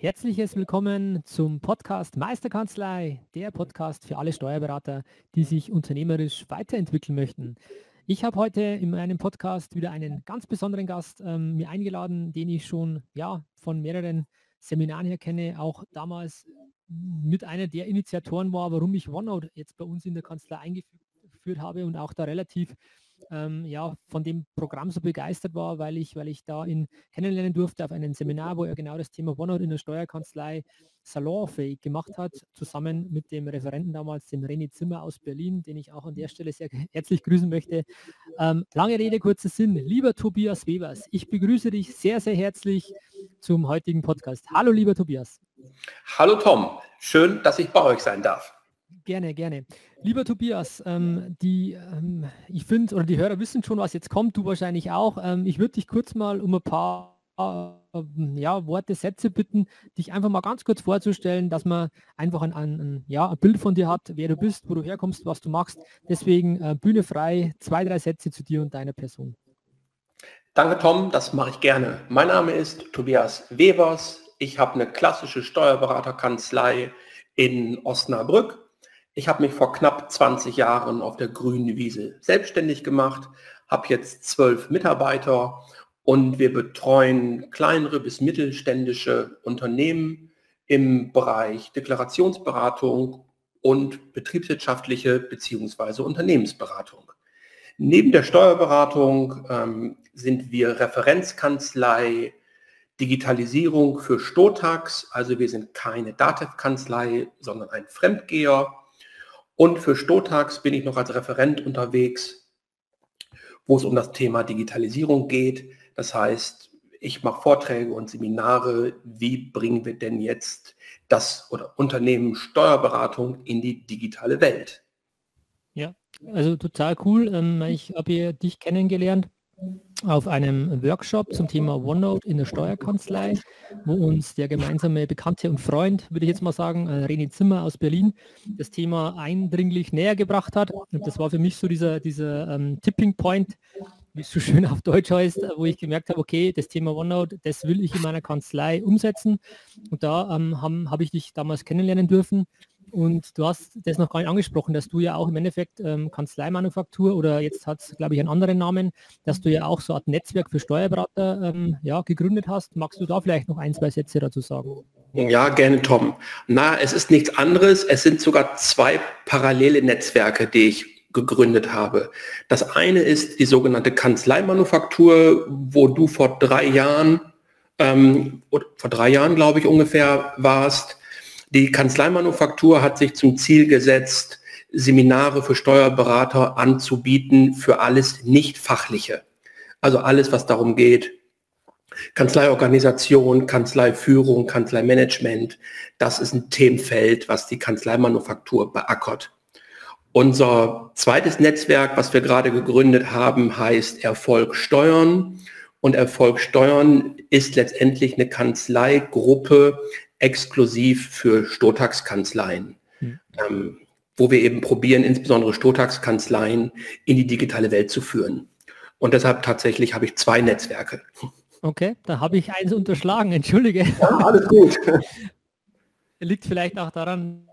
Herzliches Willkommen zum Podcast Meisterkanzlei, der Podcast für alle Steuerberater, die sich unternehmerisch weiterentwickeln möchten. Ich habe heute in meinem Podcast wieder einen ganz besonderen Gast ähm, mir eingeladen, den ich schon ja, von mehreren Seminaren her kenne, auch damals mit einer der Initiatoren war, warum ich OneNote jetzt bei uns in der Kanzlei eingeführt habe und auch da relativ ähm, ja, von dem Programm so begeistert war, weil ich, weil ich da ihn kennenlernen durfte auf einem Seminar, wo er genau das Thema OneNote in der Steuerkanzlei salonfähig gemacht hat, zusammen mit dem Referenten damals, dem René Zimmer aus Berlin, den ich auch an der Stelle sehr herzlich grüßen möchte. Ähm, lange Rede, kurzer Sinn. Lieber Tobias Webers, ich begrüße dich sehr, sehr herzlich zum heutigen Podcast. Hallo, lieber Tobias. Hallo Tom, schön, dass ich bei euch sein darf. Gerne, gerne. Lieber Tobias, ähm, die, ähm, ich finde, oder die Hörer wissen schon, was jetzt kommt, du wahrscheinlich auch. Ähm, ich würde dich kurz mal um ein paar äh, ja, Worte, Sätze bitten, dich einfach mal ganz kurz vorzustellen, dass man einfach ein, ein, ja, ein Bild von dir hat, wer du bist, wo du herkommst, was du machst. Deswegen äh, Bühne frei, zwei, drei Sätze zu dir und deiner Person. Danke Tom, das mache ich gerne. Mein Name ist Tobias Webers. Ich habe eine klassische Steuerberaterkanzlei in Osnabrück ich habe mich vor knapp 20 Jahren auf der grünen Wiese selbstständig gemacht, habe jetzt zwölf Mitarbeiter und wir betreuen kleinere bis mittelständische Unternehmen im Bereich Deklarationsberatung und betriebswirtschaftliche bzw. Unternehmensberatung. Neben der Steuerberatung ähm, sind wir Referenzkanzlei Digitalisierung für Stotax, also wir sind keine DATEV-Kanzlei, sondern ein Fremdgeher und für Stotax bin ich noch als Referent unterwegs, wo es um das Thema Digitalisierung geht. Das heißt, ich mache Vorträge und Seminare, wie bringen wir denn jetzt das oder Unternehmen Steuerberatung in die digitale Welt. Ja, also total cool. Ähm, ich habe dich kennengelernt auf einem Workshop zum Thema OneNote in der Steuerkanzlei, wo uns der gemeinsame Bekannte und Freund, würde ich jetzt mal sagen, äh, René Zimmer aus Berlin, das Thema eindringlich näher gebracht hat. Und das war für mich so dieser, dieser ähm, Tipping Point, wie es so schön auf Deutsch heißt, wo ich gemerkt habe, okay, das Thema OneNote, das will ich in meiner Kanzlei umsetzen. Und da ähm, habe hab ich dich damals kennenlernen dürfen und du hast das noch gar nicht angesprochen, dass du ja auch im Endeffekt ähm, Kanzleimanufaktur oder jetzt hat es, glaube ich, einen anderen Namen, dass du ja auch so ein Netzwerk für Steuerberater ähm, ja, gegründet hast. Magst du da vielleicht noch ein, zwei Sätze dazu sagen? Ja, gerne, Tom. Na, es ist nichts anderes. Es sind sogar zwei parallele Netzwerke, die ich gegründet habe. Das eine ist die sogenannte Kanzleimanufaktur, wo du vor drei Jahren, ähm, vor drei Jahren, glaube ich, ungefähr warst, die Kanzleimanufaktur hat sich zum Ziel gesetzt, Seminare für Steuerberater anzubieten für alles nicht-fachliche. Also alles, was darum geht, Kanzleiorganisation, Kanzleiführung, Kanzleimanagement, das ist ein Themenfeld, was die Kanzleimanufaktur beackert. Unser zweites Netzwerk, was wir gerade gegründet haben, heißt Erfolg Steuern. Und Erfolg Steuern ist letztendlich eine Kanzleigruppe, exklusiv für Stotax-Kanzleien, mhm. ähm, wo wir eben probieren, insbesondere Stotax-Kanzleien in die digitale Welt zu führen. Und deshalb tatsächlich habe ich zwei Netzwerke. Okay, da habe ich eins unterschlagen, entschuldige. Ja, alles gut. Liegt vielleicht auch daran,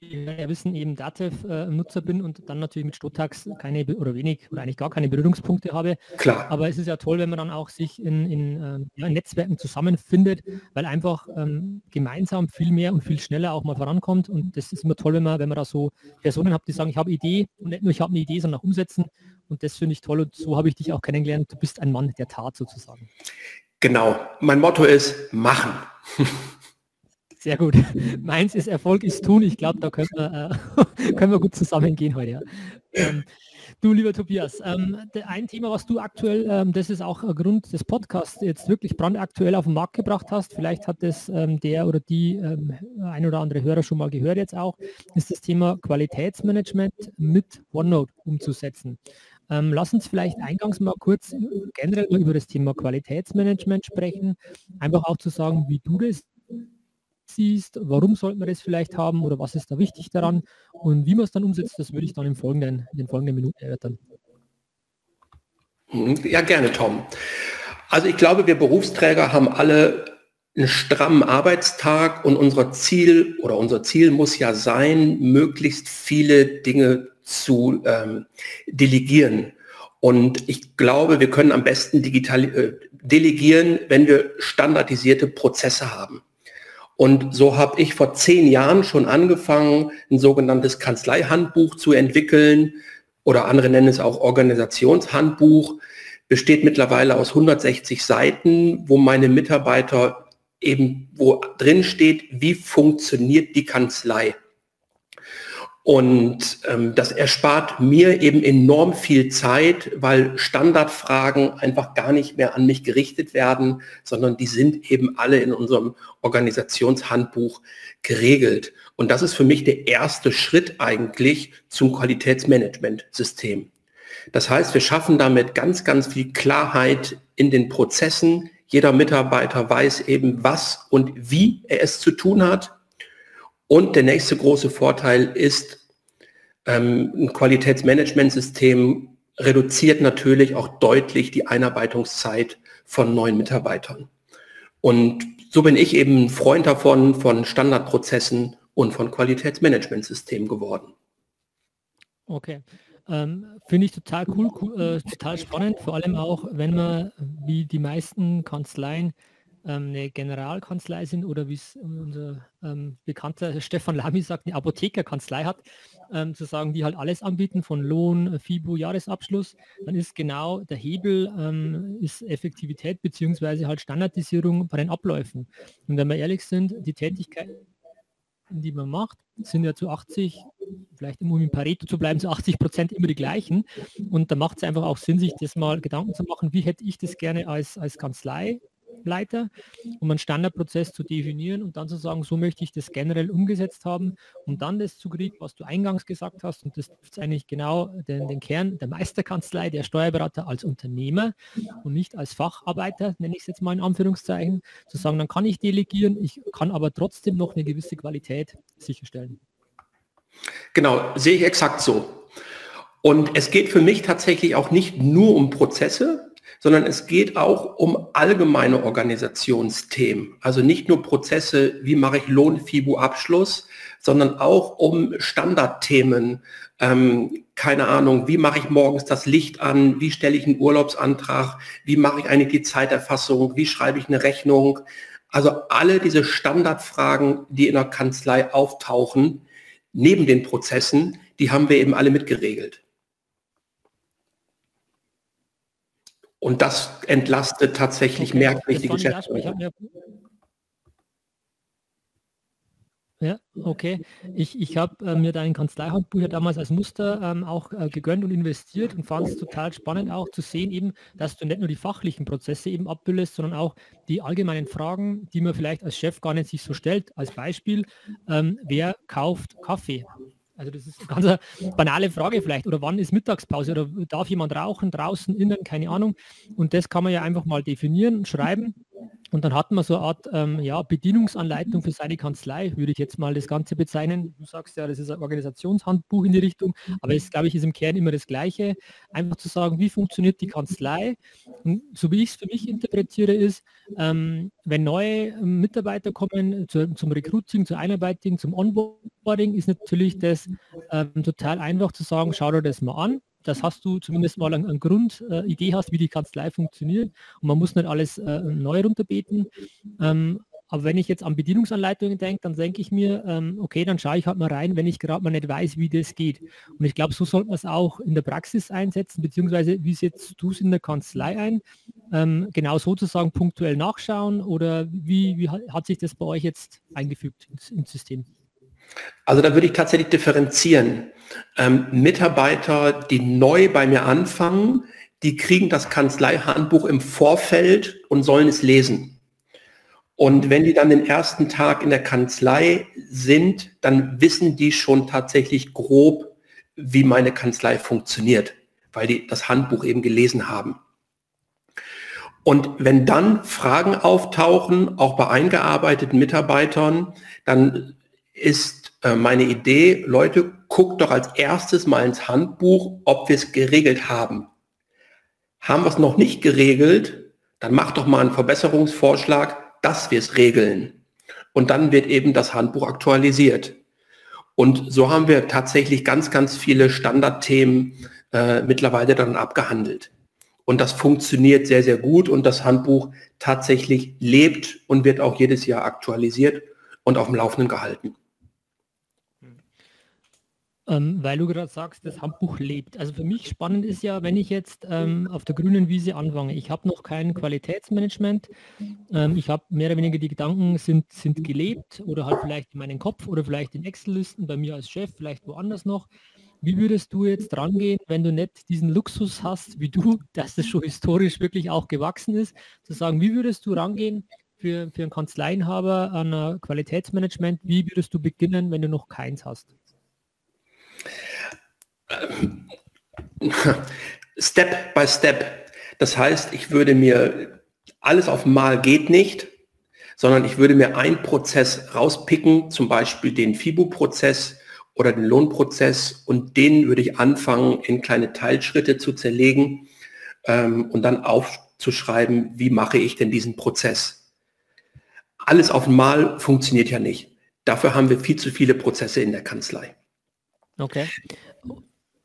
ja wissen, eben Datev-Nutzer bin und dann natürlich mit Stotax keine oder wenig oder eigentlich gar keine Berührungspunkte habe. Klar. Aber es ist ja toll, wenn man dann auch sich in, in, ähm, ja, in Netzwerken zusammenfindet, weil einfach ähm, gemeinsam viel mehr und viel schneller auch mal vorankommt. Und das ist immer toll, wenn man, wenn man da so Personen hat, die sagen, ich habe Idee und nicht nur ich habe eine Idee, sondern auch umsetzen. Und das finde ich toll und so habe ich dich auch kennengelernt. Du bist ein Mann der Tat sozusagen. Genau. Mein Motto ist machen. Sehr gut. Meins ist Erfolg ist tun. Ich glaube, da können wir, äh, können wir gut zusammengehen heute. Ja. Ähm, du, lieber Tobias, ähm, ein Thema, was du aktuell, ähm, das ist auch Grund des Podcasts, jetzt wirklich brandaktuell auf den Markt gebracht hast, vielleicht hat das ähm, der oder die ähm, ein oder andere Hörer schon mal gehört jetzt auch, ist das Thema Qualitätsmanagement mit OneNote umzusetzen. Ähm, lass uns vielleicht eingangs mal kurz generell über das Thema Qualitätsmanagement sprechen. Einfach auch zu sagen, wie du das siehst, warum sollte man das vielleicht haben oder was ist da wichtig daran und wie man es dann umsetzt, das würde ich dann im folgenden, in den folgenden Minuten erörtern. Hm, ja, gerne, Tom. Also ich glaube, wir Berufsträger haben alle einen strammen Arbeitstag und unser Ziel oder unser Ziel muss ja sein, möglichst viele Dinge zu ähm, delegieren. Und ich glaube, wir können am besten digital äh, delegieren, wenn wir standardisierte Prozesse haben. Und so habe ich vor zehn Jahren schon angefangen, ein sogenanntes Kanzleihandbuch zu entwickeln oder andere nennen es auch Organisationshandbuch, besteht mittlerweile aus 160 Seiten, wo meine Mitarbeiter eben, wo drin steht, wie funktioniert die Kanzlei. Und ähm, das erspart mir eben enorm viel Zeit, weil Standardfragen einfach gar nicht mehr an mich gerichtet werden, sondern die sind eben alle in unserem Organisationshandbuch geregelt. Und das ist für mich der erste Schritt eigentlich zum Qualitätsmanagementsystem. Das heißt, wir schaffen damit ganz, ganz viel Klarheit in den Prozessen. Jeder Mitarbeiter weiß eben, was und wie er es zu tun hat. Und der nächste große Vorteil ist, ähm, ein Qualitätsmanagementsystem reduziert natürlich auch deutlich die Einarbeitungszeit von neuen Mitarbeitern. Und so bin ich eben ein Freund davon, von Standardprozessen und von Qualitätsmanagementsystemen geworden. Okay. Ähm, Finde ich total cool, cool äh, total spannend, vor allem auch, wenn man, wie die meisten Kanzleien, eine Generalkanzlei sind oder wie es unser ähm, bekannter Stefan Lamy sagt, eine Apothekerkanzlei hat, ähm, zu sagen, die halt alles anbieten, von Lohn, FIBO, Jahresabschluss, dann ist genau der Hebel ähm, ist Effektivität beziehungsweise halt Standardisierung bei den Abläufen. Und wenn wir ehrlich sind, die Tätigkeiten, die man macht, sind ja zu 80, vielleicht um im Pareto zu bleiben, zu 80 Prozent immer die gleichen. Und da macht es einfach auch Sinn, sich das mal Gedanken zu machen, wie hätte ich das gerne als, als Kanzlei Leiter, um einen Standardprozess zu definieren und dann zu sagen, so möchte ich das generell umgesetzt haben, um dann das zu kriegen, was du eingangs gesagt hast. Und das ist eigentlich genau den, den Kern der Meisterkanzlei, der Steuerberater als Unternehmer und nicht als Facharbeiter, nenne ich es jetzt mal in Anführungszeichen, zu sagen, dann kann ich delegieren, ich kann aber trotzdem noch eine gewisse Qualität sicherstellen. Genau, sehe ich exakt so. Und es geht für mich tatsächlich auch nicht nur um Prozesse, sondern es geht auch um allgemeine Organisationsthemen. Also nicht nur Prozesse, wie mache ich Lohn-FIBU-Abschluss, sondern auch um Standardthemen. Ähm, keine Ahnung, wie mache ich morgens das Licht an, wie stelle ich einen Urlaubsantrag, wie mache ich eine die Zeiterfassung, wie schreibe ich eine Rechnung. Also alle diese Standardfragen, die in der Kanzlei auftauchen, neben den Prozessen, die haben wir eben alle mitgeregelt. Und das entlastet tatsächlich okay. merklich die Geschäftsführung. Ja, okay. Ich, ich habe äh, mir dein Kanzleihandbuch ja damals als Muster ähm, auch äh, gegönnt und investiert und fand es total spannend auch zu sehen eben, dass du nicht nur die fachlichen Prozesse eben abbildest, sondern auch die allgemeinen Fragen, die man vielleicht als Chef gar nicht sich so stellt. Als Beispiel, ähm, wer kauft Kaffee? Also das ist eine ganz banale Frage vielleicht. Oder wann ist Mittagspause? Oder darf jemand rauchen draußen, innen? Keine Ahnung. Und das kann man ja einfach mal definieren, schreiben und dann hat man so eine Art ähm, ja, Bedienungsanleitung für seine Kanzlei, würde ich jetzt mal das Ganze bezeichnen. Du sagst ja, das ist ein Organisationshandbuch in die Richtung, aber es, glaube ich, ist im Kern immer das Gleiche. Einfach zu sagen, wie funktioniert die Kanzlei? Und so wie ich es für mich interpretiere, ist, ähm, wenn neue ähm, Mitarbeiter kommen zu, zum Recruiting, zur Einarbeitung, zum Onboarding, ist natürlich das ähm, total einfach zu sagen, schau dir das mal an das hast du zumindest mal eine, eine Grundidee äh, hast, wie die Kanzlei funktioniert. Und man muss nicht alles äh, neu runterbeten. Ähm, aber wenn ich jetzt an Bedienungsanleitungen denke, dann denke ich mir, ähm, okay, dann schaue ich halt mal rein, wenn ich gerade mal nicht weiß, wie das geht. Und ich glaube, so sollte man es auch in der Praxis einsetzen, beziehungsweise wie setzt du es in der Kanzlei ein? Ähm, genau sozusagen punktuell nachschauen oder wie, wie hat sich das bei euch jetzt eingefügt ins, ins System? Also da würde ich tatsächlich differenzieren. Ähm, Mitarbeiter, die neu bei mir anfangen, die kriegen das Kanzleihandbuch im Vorfeld und sollen es lesen. Und wenn die dann den ersten Tag in der Kanzlei sind, dann wissen die schon tatsächlich grob, wie meine Kanzlei funktioniert, weil die das Handbuch eben gelesen haben. Und wenn dann Fragen auftauchen, auch bei eingearbeiteten Mitarbeitern, dann ist äh, meine Idee, Leute, guckt doch als erstes mal ins Handbuch, ob wir es geregelt haben. Haben wir es noch nicht geregelt, dann macht doch mal einen Verbesserungsvorschlag, dass wir es regeln. Und dann wird eben das Handbuch aktualisiert. Und so haben wir tatsächlich ganz, ganz viele Standardthemen äh, mittlerweile dann abgehandelt. Und das funktioniert sehr, sehr gut und das Handbuch tatsächlich lebt und wird auch jedes Jahr aktualisiert und auf dem Laufenden gehalten. Ähm, weil du gerade sagst, das Handbuch lebt. Also für mich spannend ist ja, wenn ich jetzt ähm, auf der grünen Wiese anfange. Ich habe noch kein Qualitätsmanagement. Ähm, ich habe mehr oder weniger die Gedanken sind, sind gelebt oder halt vielleicht in meinem Kopf oder vielleicht in Excel-Listen bei mir als Chef, vielleicht woanders noch. Wie würdest du jetzt rangehen, wenn du nicht diesen Luxus hast, wie du, dass das schon historisch wirklich auch gewachsen ist, zu sagen, wie würdest du rangehen für, für einen Kanzleienhaber an Qualitätsmanagement? Wie würdest du beginnen, wenn du noch keins hast? Step by Step. Das heißt, ich würde mir alles auf Mal geht nicht, sondern ich würde mir einen Prozess rauspicken, zum Beispiel den FIBU-Prozess oder den Lohnprozess und den würde ich anfangen, in kleine Teilschritte zu zerlegen ähm, und dann aufzuschreiben, wie mache ich denn diesen Prozess. Alles auf Mal funktioniert ja nicht. Dafür haben wir viel zu viele Prozesse in der Kanzlei. Okay.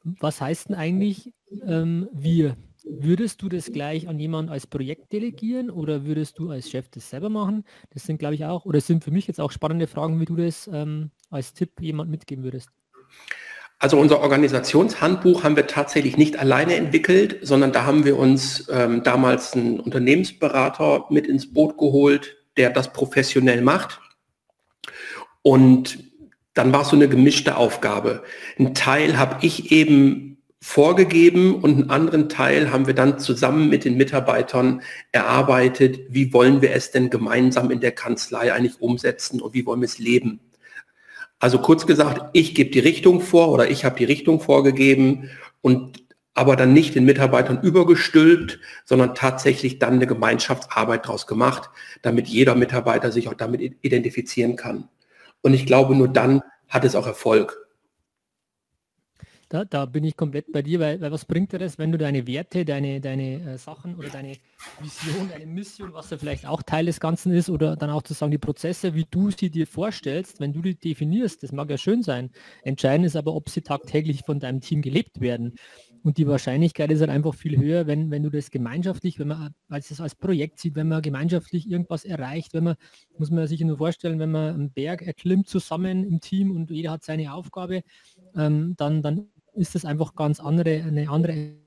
Was heißt denn eigentlich ähm, wir? Würdest du das gleich an jemanden als Projekt delegieren oder würdest du als Chef das selber machen? Das sind, glaube ich, auch, oder sind für mich jetzt auch spannende Fragen, wie du das ähm, als Tipp jemand mitgeben würdest. Also unser Organisationshandbuch haben wir tatsächlich nicht alleine entwickelt, sondern da haben wir uns ähm, damals einen Unternehmensberater mit ins Boot geholt, der das professionell macht. Und dann war es so eine gemischte Aufgabe. Ein Teil habe ich eben vorgegeben und einen anderen Teil haben wir dann zusammen mit den Mitarbeitern erarbeitet, wie wollen wir es denn gemeinsam in der Kanzlei eigentlich umsetzen und wie wollen wir es leben. Also kurz gesagt, ich gebe die Richtung vor oder ich habe die Richtung vorgegeben und aber dann nicht den Mitarbeitern übergestülpt, sondern tatsächlich dann eine Gemeinschaftsarbeit daraus gemacht, damit jeder Mitarbeiter sich auch damit identifizieren kann. Und ich glaube, nur dann hat es auch Erfolg. Da, da bin ich komplett bei dir, weil, weil was bringt dir das, wenn du deine Werte, deine, deine äh, Sachen oder deine Vision, deine Mission, was ja vielleicht auch Teil des Ganzen ist, oder dann auch zu sagen, die Prozesse, wie du sie dir vorstellst, wenn du die definierst, das mag ja schön sein. Entscheidend ist aber, ob sie tagtäglich von deinem Team gelebt werden. Und die Wahrscheinlichkeit ist halt einfach viel höher, wenn, wenn du das gemeinschaftlich, wenn man als es als Projekt sieht, wenn man gemeinschaftlich irgendwas erreicht, wenn man, muss man sich nur vorstellen, wenn man einen Berg erklimmt zusammen im Team und jeder hat seine Aufgabe, ähm, dann, dann ist das einfach ganz andere, eine andere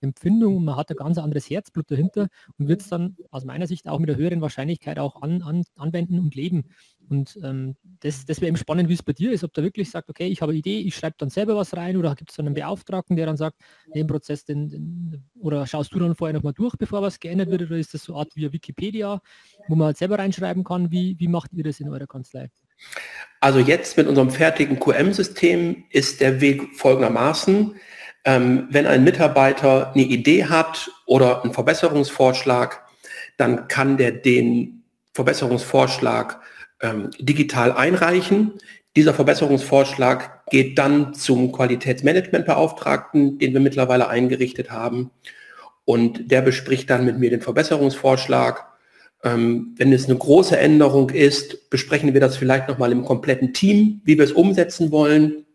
Empfindung und man hat ein ganz anderes Herzblut dahinter und wird es dann aus meiner Sicht auch mit der höheren Wahrscheinlichkeit auch an, an, anwenden und leben. Und ähm, das, das wäre eben spannend, wie es bei dir ist, ob der wirklich sagt, okay, ich habe eine Idee, ich schreibe dann selber was rein oder gibt es dann einen Beauftragten, der dann sagt, den Prozess, den, den, oder schaust du dann vorher nochmal durch, bevor was geändert wird, oder ist das so eine Art wie Wikipedia, wo man halt selber reinschreiben kann, wie, wie macht ihr das in eurer Kanzlei? Also jetzt mit unserem fertigen QM-System ist der Weg folgendermaßen. Ähm, wenn ein Mitarbeiter eine Idee hat oder einen Verbesserungsvorschlag, dann kann der den Verbesserungsvorschlag ähm, digital einreichen. Dieser Verbesserungsvorschlag geht dann zum Qualitätsmanagementbeauftragten, den wir mittlerweile eingerichtet haben. Und der bespricht dann mit mir den Verbesserungsvorschlag. Ähm, wenn es eine große Änderung ist, besprechen wir das vielleicht nochmal im kompletten Team, wie wir es umsetzen wollen.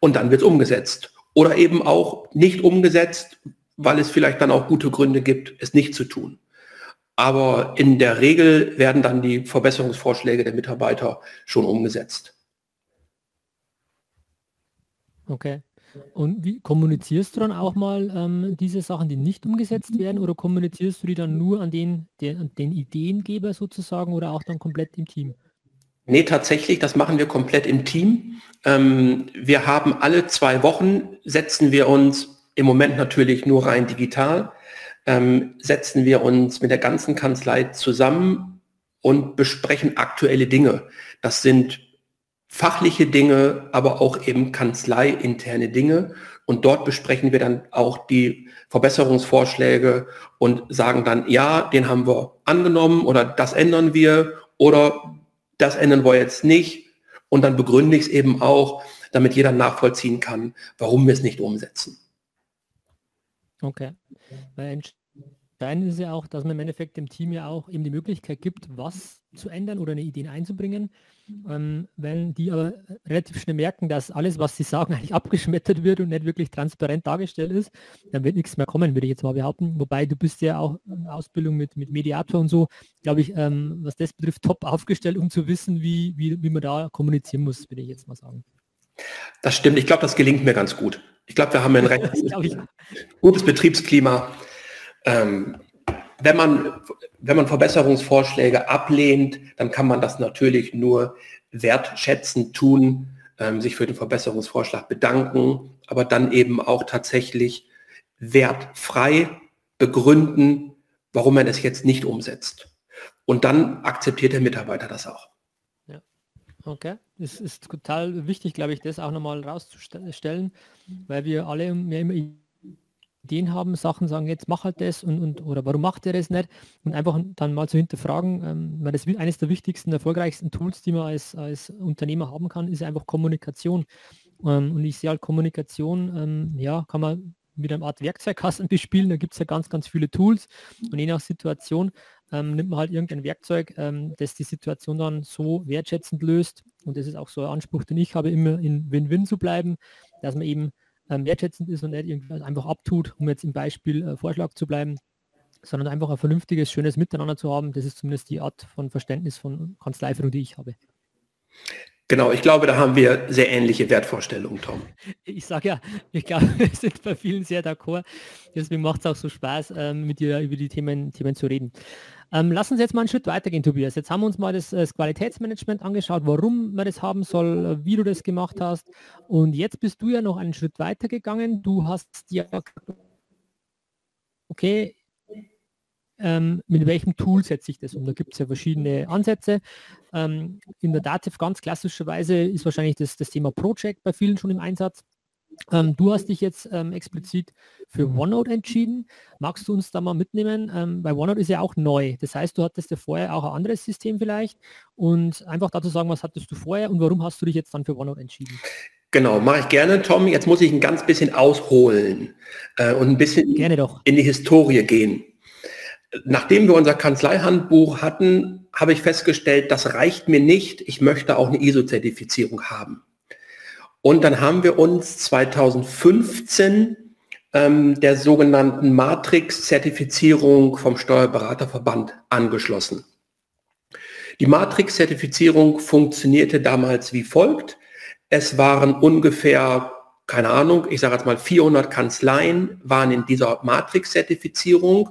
Und dann wird es umgesetzt oder eben auch nicht umgesetzt, weil es vielleicht dann auch gute Gründe gibt, es nicht zu tun. aber in der Regel werden dann die Verbesserungsvorschläge der Mitarbeiter schon umgesetzt. Okay. Und wie kommunizierst du dann auch mal ähm, diese Sachen, die nicht umgesetzt werden, oder kommunizierst du die dann nur an den, den, den Ideengeber sozusagen oder auch dann komplett im Team? Nee, tatsächlich, das machen wir komplett im Team. Ähm, wir haben alle zwei Wochen, setzen wir uns im Moment natürlich nur rein digital, ähm, setzen wir uns mit der ganzen Kanzlei zusammen und besprechen aktuelle Dinge. Das sind fachliche Dinge, aber auch eben kanzleiinterne Dinge. Und dort besprechen wir dann auch die Verbesserungsvorschläge und sagen dann, ja, den haben wir angenommen oder das ändern wir oder das ändern wir jetzt nicht. Und dann begründe ich es eben auch, damit jeder nachvollziehen kann, warum wir es nicht umsetzen. Okay. Weil entscheidend ist ja auch, dass man im Endeffekt dem Team ja auch eben die Möglichkeit gibt, was zu ändern oder eine Idee einzubringen. Ähm, wenn die aber relativ schnell merken, dass alles, was sie sagen, eigentlich abgeschmettert wird und nicht wirklich transparent dargestellt ist, dann wird nichts mehr kommen, würde ich jetzt mal behaupten. Wobei du bist ja auch in Ausbildung mit, mit Mediator und so, glaube ich, ähm, was das betrifft, top aufgestellt, um zu wissen, wie, wie, wie man da kommunizieren muss, würde ich jetzt mal sagen. Das stimmt. Ich glaube, das gelingt mir ganz gut. Ich glaube, wir haben ein recht gutes Betriebsklima. Ähm, wenn man, wenn man Verbesserungsvorschläge ablehnt, dann kann man das natürlich nur wertschätzend tun, ähm, sich für den Verbesserungsvorschlag bedanken, aber dann eben auch tatsächlich wertfrei begründen, warum man es jetzt nicht umsetzt. Und dann akzeptiert der Mitarbeiter das auch. Ja, okay. Es ist total wichtig, glaube ich, das auch nochmal rauszustellen, weil wir alle mehr immer Ideen haben, Sachen sagen, jetzt mach halt das und, und oder warum macht ihr das nicht? Und einfach dann mal zu hinterfragen, ähm, weil das eines der wichtigsten, erfolgreichsten Tools, die man als, als Unternehmer haben kann, ist einfach Kommunikation. Ähm, und ich sehe halt Kommunikation, ähm, ja, kann man mit einer Art Werkzeugkasten bespielen. Da gibt es ja ganz, ganz viele Tools. Und je nach Situation ähm, nimmt man halt irgendein Werkzeug, ähm, das die Situation dann so wertschätzend löst. Und das ist auch so ein Anspruch, den ich habe, immer in Win-Win zu bleiben, dass man eben wertschätzend ist und nicht irgendwie einfach abtut, um jetzt im Beispiel äh, Vorschlag zu bleiben, sondern einfach ein vernünftiges, schönes Miteinander zu haben. Das ist zumindest die Art von Verständnis von Kanzleiführung, die ich habe. Genau, ich glaube, da haben wir sehr ähnliche Wertvorstellungen, Tom. Ich sage ja, ich glaube, wir sind bei vielen sehr d'accord. Deswegen macht es auch so Spaß, ähm, mit dir über die Themen, Themen zu reden. Ähm, lass uns jetzt mal einen Schritt weitergehen, Tobias. Jetzt haben wir uns mal das, das, Qualitätsmanagement angeschaut, warum man das haben soll, wie du das gemacht hast. Und jetzt bist du ja noch einen Schritt weiter gegangen. Du hast ja, okay, ähm, mit welchem Tool setze ich das um? Da gibt es ja verschiedene Ansätze. Ähm, in der Dativ ganz klassischerweise ist wahrscheinlich das, das Thema Project bei vielen schon im Einsatz. Ähm, du hast dich jetzt ähm, explizit für OneNote entschieden. Magst du uns da mal mitnehmen? Ähm, weil OneNote ist ja auch neu. Das heißt, du hattest ja vorher auch ein anderes System vielleicht. Und einfach dazu sagen, was hattest du vorher und warum hast du dich jetzt dann für OneNote entschieden? Genau, mache ich gerne, Tom. Jetzt muss ich ein ganz bisschen ausholen äh, und ein bisschen in die Historie gehen. Nachdem wir unser Kanzleihandbuch hatten, habe ich festgestellt, das reicht mir nicht. Ich möchte auch eine ISO-Zertifizierung haben. Und dann haben wir uns 2015 ähm, der sogenannten Matrix-Zertifizierung vom Steuerberaterverband angeschlossen. Die Matrix-Zertifizierung funktionierte damals wie folgt. Es waren ungefähr, keine Ahnung, ich sage jetzt mal 400 Kanzleien waren in dieser Matrix-Zertifizierung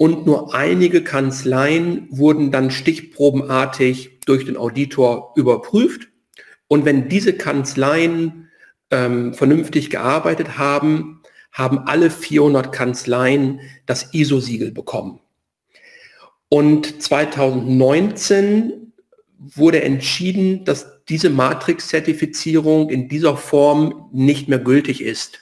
und nur einige Kanzleien wurden dann stichprobenartig durch den Auditor überprüft. Und wenn diese Kanzleien ähm, vernünftig gearbeitet haben, haben alle 400 Kanzleien das ISO-Siegel bekommen. Und 2019 wurde entschieden, dass diese Matrix-Zertifizierung in dieser Form nicht mehr gültig ist.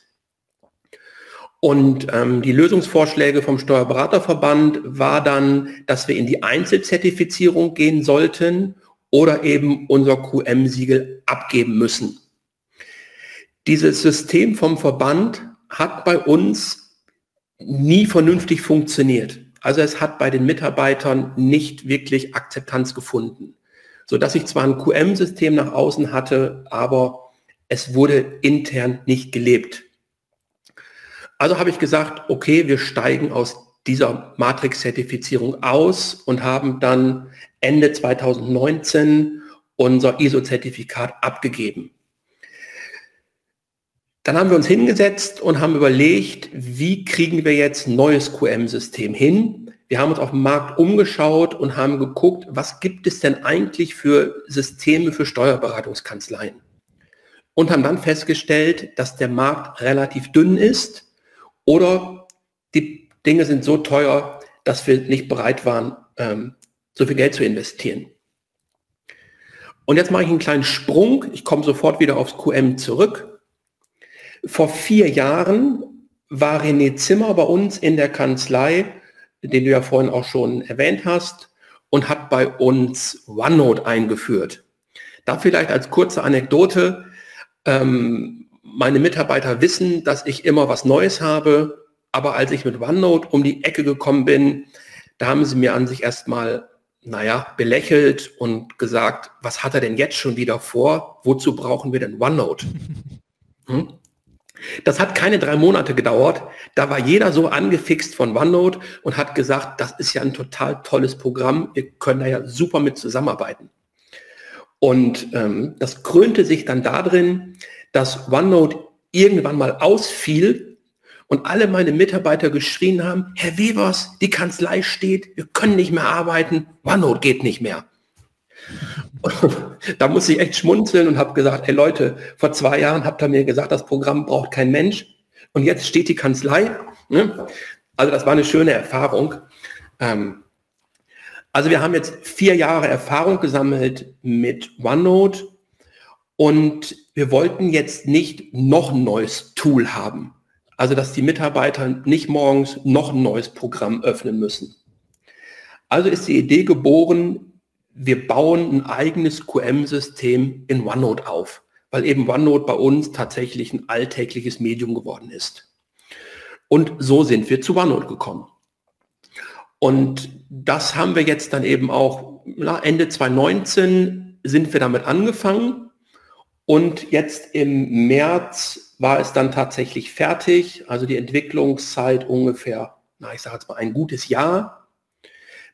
Und ähm, die Lösungsvorschläge vom Steuerberaterverband war dann, dass wir in die Einzelzertifizierung gehen sollten oder eben unser QM-Siegel abgeben müssen. Dieses System vom Verband hat bei uns nie vernünftig funktioniert. Also es hat bei den Mitarbeitern nicht wirklich Akzeptanz gefunden, so dass ich zwar ein QM-System nach außen hatte, aber es wurde intern nicht gelebt. Also habe ich gesagt, okay, wir steigen aus dieser Matrix-Zertifizierung aus und haben dann Ende 2019 unser ISO-Zertifikat abgegeben. Dann haben wir uns hingesetzt und haben überlegt, wie kriegen wir jetzt ein neues QM-System hin. Wir haben uns auf dem Markt umgeschaut und haben geguckt, was gibt es denn eigentlich für Systeme für Steuerberatungskanzleien. Und haben dann festgestellt, dass der Markt relativ dünn ist oder die Dinge sind so teuer, dass wir nicht bereit waren, ähm, so viel Geld zu investieren. Und jetzt mache ich einen kleinen Sprung. Ich komme sofort wieder aufs QM zurück. Vor vier Jahren war René Zimmer bei uns in der Kanzlei, den du ja vorhin auch schon erwähnt hast, und hat bei uns OneNote eingeführt. Da vielleicht als kurze Anekdote. Ähm, meine Mitarbeiter wissen, dass ich immer was Neues habe, aber als ich mit OneNote um die Ecke gekommen bin, da haben sie mir an sich erstmal naja, belächelt und gesagt, was hat er denn jetzt schon wieder vor? Wozu brauchen wir denn OneNote? Hm? Das hat keine drei Monate gedauert. Da war jeder so angefixt von OneNote und hat gesagt, das ist ja ein total tolles Programm. Wir können da ja super mit zusammenarbeiten. Und ähm, das krönte sich dann darin, dass OneNote irgendwann mal ausfiel und alle meine Mitarbeiter geschrien haben, Herr Webers, die Kanzlei steht, wir können nicht mehr arbeiten, OneNote geht nicht mehr. Da muss ich echt schmunzeln und habe gesagt, hey Leute, vor zwei Jahren habt ihr mir gesagt, das Programm braucht kein Mensch und jetzt steht die Kanzlei. Ne? Also das war eine schöne Erfahrung. Ähm, also wir haben jetzt vier Jahre Erfahrung gesammelt mit OneNote und wir wollten jetzt nicht noch ein neues Tool haben. Also, dass die Mitarbeiter nicht morgens noch ein neues Programm öffnen müssen. Also ist die Idee geboren, wir bauen ein eigenes QM-System in OneNote auf, weil eben OneNote bei uns tatsächlich ein alltägliches Medium geworden ist. Und so sind wir zu OneNote gekommen. Und das haben wir jetzt dann eben auch, Ende 2019 sind wir damit angefangen und jetzt im März war es dann tatsächlich fertig. Also die Entwicklungszeit ungefähr, na, ich sage jetzt mal ein gutes Jahr,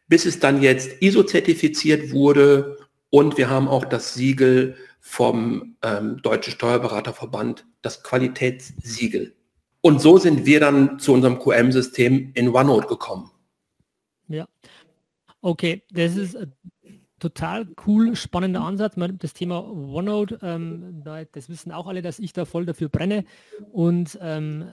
bis es dann jetzt ISO-zertifiziert wurde und wir haben auch das Siegel vom ähm, Deutschen Steuerberaterverband, das Qualitätssiegel. Und so sind wir dann zu unserem QM-System in OneNote gekommen. Ja, okay, das ist total cool, spannender Ansatz. Das Thema OneNote, ähm, das wissen auch alle, dass ich da voll dafür brenne und ähm,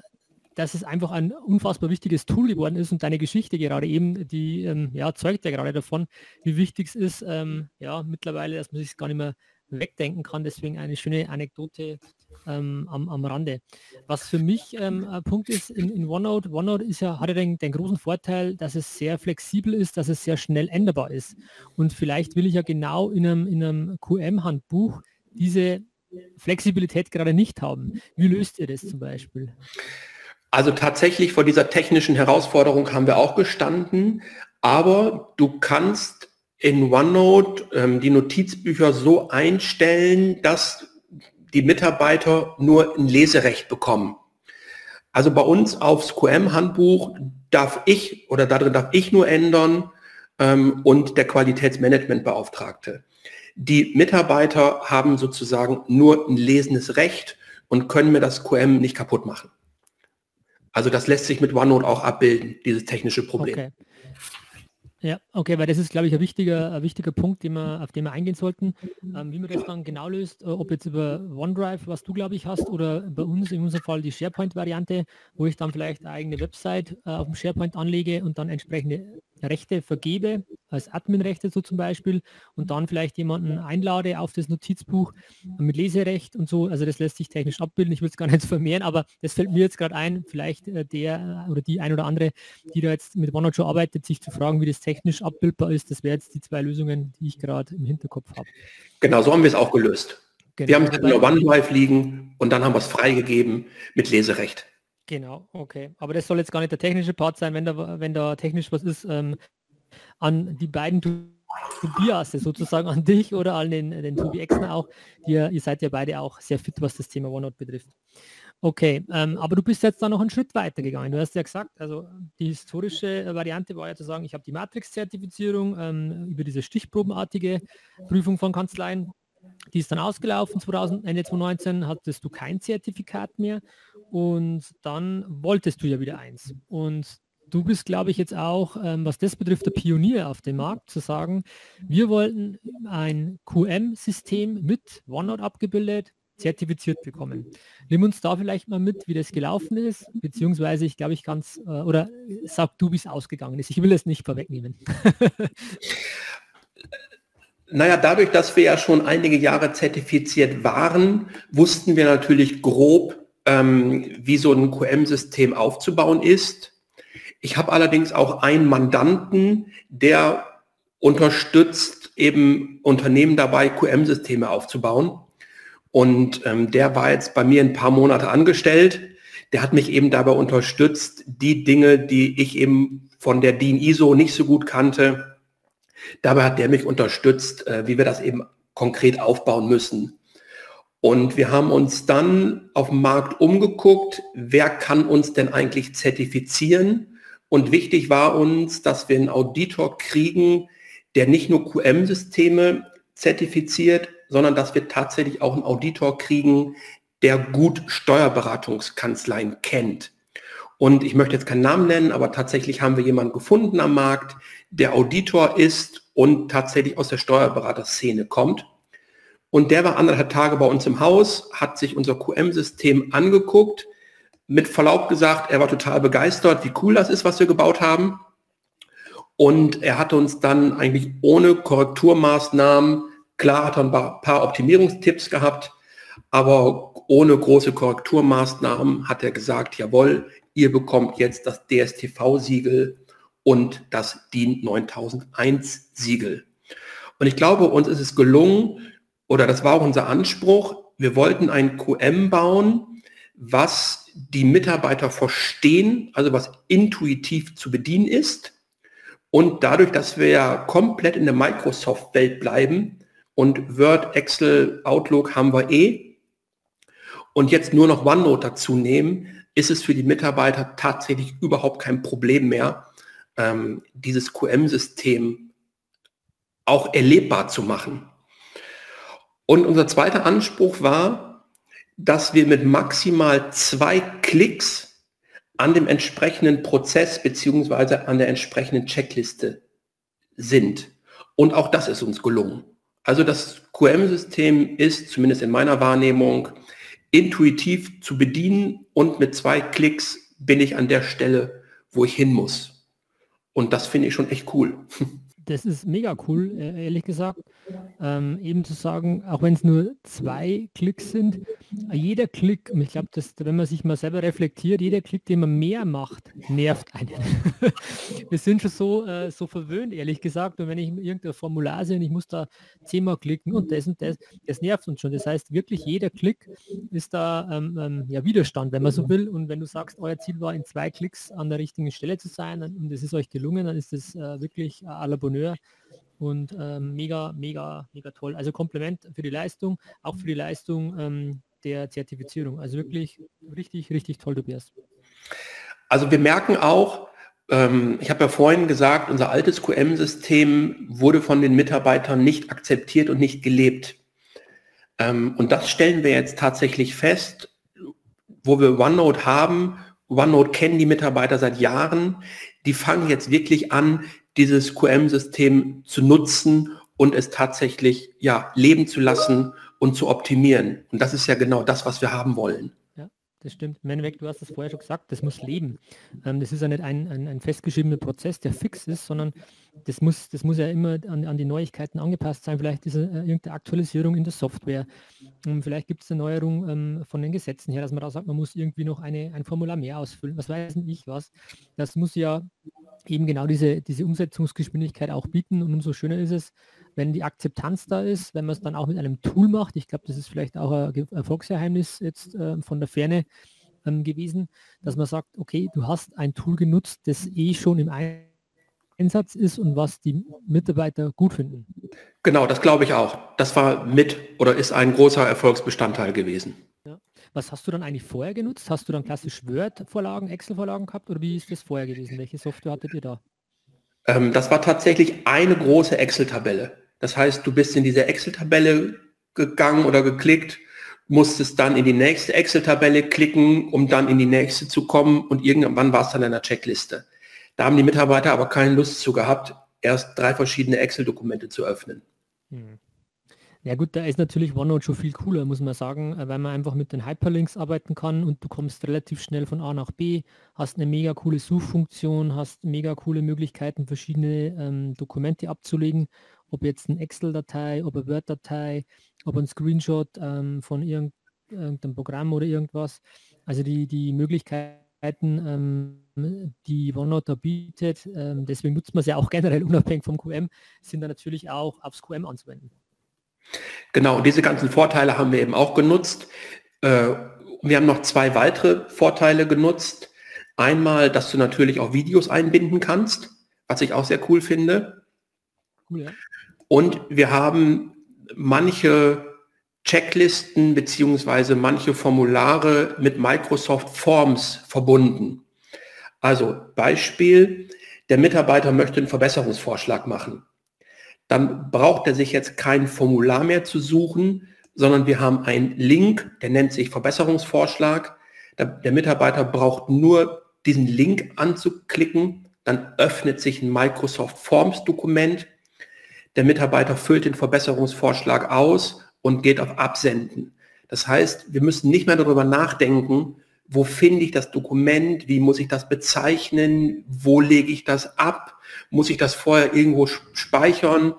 dass es einfach ein unfassbar wichtiges Tool geworden ist und deine Geschichte gerade eben, die ähm, ja, zeugt ja gerade davon, wie wichtig es ist, ähm, ja, mittlerweile, dass man sich gar nicht mehr wegdenken kann. Deswegen eine schöne Anekdote ähm, am, am Rande. Was für mich ähm, ein Punkt ist in, in OneNote, OneNote ist ja, hat ja den, den, großen Vorteil, dass es sehr flexibel ist, dass es sehr schnell änderbar ist. Und vielleicht will ich ja genau in einem, in einem QM-Handbuch diese Flexibilität gerade nicht haben. Wie löst ihr das zum Beispiel? Also tatsächlich vor dieser technischen Herausforderung haben wir auch gestanden, aber du kannst in OneNote ähm, die Notizbücher so einstellen, dass die Mitarbeiter nur ein Leserecht bekommen. Also bei uns aufs QM-Handbuch darf ich oder darin darf ich nur ändern ähm, und der Qualitätsmanagementbeauftragte. Die Mitarbeiter haben sozusagen nur ein lesendes Recht und können mir das QM nicht kaputt machen. Also das lässt sich mit OneNote auch abbilden, dieses technische Problem. Okay. Ja, okay, weil das ist, glaube ich, ein wichtiger, ein wichtiger Punkt, den wir, auf den wir eingehen sollten. Ähm, wie man das dann genau löst, äh, ob jetzt über OneDrive, was du, glaube ich, hast, oder bei uns, in unserem Fall die SharePoint-Variante, wo ich dann vielleicht eine eigene Website äh, auf dem SharePoint anlege und dann entsprechende Rechte vergebe, als Admin-Rechte so zum Beispiel, und dann vielleicht jemanden einlade auf das Notizbuch mit Leserecht und so. Also das lässt sich technisch abbilden. Ich will es gar nicht vermehren, aber das fällt mir jetzt gerade ein, vielleicht äh, der oder die ein oder andere, die da jetzt mit OneNote schon arbeitet, sich zu fragen, wie das technisch abbildbar ist. Das wäre jetzt die zwei Lösungen, die ich gerade im Hinterkopf habe. Genau, so haben wir es auch gelöst. Genau. Wir haben es in der OneDrive liegen und dann haben wir es freigegeben mit Leserecht. Genau, okay. Aber das soll jetzt gar nicht der technische Part sein, wenn da, wenn da technisch was ist, ähm, an die beiden Tobias, sozusagen an dich oder an den, den Tobi Exner auch. Die, ihr seid ja beide auch sehr fit, was das Thema OneNote betrifft. Okay, ähm, aber du bist jetzt da noch einen Schritt weiter gegangen. Du hast ja gesagt, also die historische Variante war ja zu sagen, ich habe die Matrix-Zertifizierung ähm, über diese stichprobenartige Prüfung von Kanzleien. Die ist dann ausgelaufen 2000, Ende 2019 hattest du kein Zertifikat mehr und dann wolltest du ja wieder eins. Und du bist, glaube ich, jetzt auch, ähm, was das betrifft, der Pionier auf dem Markt, zu sagen, wir wollten ein QM-System mit OneNote abgebildet, zertifiziert bekommen. Nimm uns da vielleicht mal mit, wie das gelaufen ist, beziehungsweise ich glaube, ich es, äh, oder sag du, wie es ausgegangen ist. Ich will es nicht vorwegnehmen. Naja, dadurch, dass wir ja schon einige Jahre zertifiziert waren, wussten wir natürlich grob, ähm, wie so ein QM-System aufzubauen ist. Ich habe allerdings auch einen Mandanten, der unterstützt eben Unternehmen dabei, QM-Systeme aufzubauen. Und ähm, der war jetzt bei mir ein paar Monate angestellt. Der hat mich eben dabei unterstützt, die Dinge, die ich eben von der DIN ISO nicht so gut kannte, Dabei hat der mich unterstützt, äh, wie wir das eben konkret aufbauen müssen. Und wir haben uns dann auf dem Markt umgeguckt, wer kann uns denn eigentlich zertifizieren? Und wichtig war uns, dass wir einen Auditor kriegen, der nicht nur QM-Systeme zertifiziert, sondern dass wir tatsächlich auch einen Auditor kriegen, der gut Steuerberatungskanzleien kennt. Und ich möchte jetzt keinen Namen nennen, aber tatsächlich haben wir jemanden gefunden am Markt, der Auditor ist und tatsächlich aus der Steuerberaterszene kommt. Und der war anderthalb Tage bei uns im Haus, hat sich unser QM-System angeguckt, mit Verlaub gesagt, er war total begeistert, wie cool das ist, was wir gebaut haben. Und er hat uns dann eigentlich ohne Korrekturmaßnahmen, klar hat er ein paar Optimierungstipps gehabt, aber ohne große Korrekturmaßnahmen hat er gesagt, jawohl, ihr bekommt jetzt das DSTV-Siegel und das DIN 9001-Siegel. Und ich glaube, uns ist es gelungen, oder das war auch unser Anspruch, wir wollten ein QM bauen, was die Mitarbeiter verstehen, also was intuitiv zu bedienen ist. Und dadurch, dass wir ja komplett in der Microsoft-Welt bleiben und Word, Excel, Outlook haben wir eh und jetzt nur noch OneNote dazu nehmen, ist es für die Mitarbeiter tatsächlich überhaupt kein Problem mehr, ähm, dieses QM-System auch erlebbar zu machen. Und unser zweiter Anspruch war, dass wir mit maximal zwei Klicks an dem entsprechenden Prozess beziehungsweise an der entsprechenden Checkliste sind. Und auch das ist uns gelungen. Also das QM-System ist, zumindest in meiner Wahrnehmung, intuitiv zu bedienen und mit zwei Klicks bin ich an der Stelle, wo ich hin muss. Und das finde ich schon echt cool. Das ist mega cool, äh, ehrlich gesagt. Ähm, eben zu sagen, auch wenn es nur zwei Klicks sind, jeder Klick, und ich glaube, wenn man sich mal selber reflektiert, jeder Klick, den man mehr macht, nervt einen. Wir sind schon so, äh, so verwöhnt, ehrlich gesagt. Und wenn ich irgendein Formular sehe und ich muss da zehnmal klicken und das und das, das nervt uns schon. Das heißt, wirklich jeder Klick ist da ähm, ähm, ja, Widerstand, wenn man so will. Und wenn du sagst, euer Ziel war, in zwei Klicks an der richtigen Stelle zu sein und es ist euch gelungen, dann ist das äh, wirklich à la Bonheur und ähm, mega, mega, mega toll. Also Kompliment für die Leistung, auch für die Leistung ähm, der Zertifizierung. Also wirklich richtig, richtig toll, Tobias. Also wir merken auch, ähm, ich habe ja vorhin gesagt, unser altes QM-System wurde von den Mitarbeitern nicht akzeptiert und nicht gelebt. Ähm, und das stellen wir jetzt tatsächlich fest, wo wir OneNote haben. OneNote kennen die Mitarbeiter seit Jahren. Die fangen jetzt wirklich an, dieses QM-System zu nutzen und es tatsächlich ja, leben zu lassen und zu optimieren. Und das ist ja genau das, was wir haben wollen. Das stimmt. Menweg, du hast es vorher schon gesagt, das muss leben. Ähm, das ist ja nicht ein, ein, ein festgeschriebener Prozess, der fix ist, sondern das muss, das muss ja immer an, an die Neuigkeiten angepasst sein. Vielleicht ist äh, irgendeine Aktualisierung in der Software. Ähm, vielleicht gibt es eine Neuerung ähm, von den Gesetzen her, dass man da sagt, man muss irgendwie noch eine, ein Formular mehr ausfüllen. Was weiß ich was. Das muss ja eben genau diese, diese Umsetzungsgeschwindigkeit auch bieten. Und umso schöner ist es, wenn die Akzeptanz da ist, wenn man es dann auch mit einem Tool macht. Ich glaube, das ist vielleicht auch ein Erfolgsgeheimnis jetzt äh, von der Ferne ähm, gewesen, dass man sagt, okay, du hast ein Tool genutzt, das eh schon im Einsatz ist und was die Mitarbeiter gut finden. Genau, das glaube ich auch. Das war mit oder ist ein großer Erfolgsbestandteil gewesen. Ja. Was hast du dann eigentlich vorher genutzt? Hast du dann klassisch Word-Vorlagen, Excel-Vorlagen gehabt oder wie ist das vorher gewesen? Welche Software hattet ihr da? Ähm, das war tatsächlich eine große Excel-Tabelle. Das heißt, du bist in diese Excel-Tabelle gegangen oder geklickt, musstest dann in die nächste Excel-Tabelle klicken, um dann in die nächste zu kommen und irgendwann war es dann in der Checkliste. Da haben die Mitarbeiter aber keine Lust zu gehabt, erst drei verschiedene Excel-Dokumente zu öffnen. Hm. Ja gut, da ist natürlich OneNote schon viel cooler, muss man sagen, äh, weil man einfach mit den Hyperlinks arbeiten kann und du kommst relativ schnell von A nach B, hast eine mega coole Suchfunktion, hast mega coole Möglichkeiten, verschiedene ähm, Dokumente abzulegen, ob jetzt eine Excel-Datei, ob eine Word-Datei, ob ein Screenshot ähm, von irgend, irgendeinem Programm oder irgendwas. Also die, die Möglichkeiten, ähm, die OneNote da bietet, ähm, deswegen nutzt man es ja auch generell unabhängig vom QM, sind da natürlich auch aufs QM anzuwenden. Genau, diese ganzen Vorteile haben wir eben auch genutzt. Äh, wir haben noch zwei weitere Vorteile genutzt. Einmal, dass du natürlich auch Videos einbinden kannst, was ich auch sehr cool finde. Cool, ja. Und wir haben manche Checklisten beziehungsweise manche Formulare mit Microsoft Forms verbunden. Also Beispiel, der Mitarbeiter möchte einen Verbesserungsvorschlag machen dann braucht er sich jetzt kein Formular mehr zu suchen, sondern wir haben einen Link, der nennt sich Verbesserungsvorschlag. Der, der Mitarbeiter braucht nur diesen Link anzuklicken, dann öffnet sich ein Microsoft Forms Dokument. Der Mitarbeiter füllt den Verbesserungsvorschlag aus und geht auf Absenden. Das heißt, wir müssen nicht mehr darüber nachdenken, wo finde ich das Dokument, wie muss ich das bezeichnen, wo lege ich das ab, muss ich das vorher irgendwo speichern.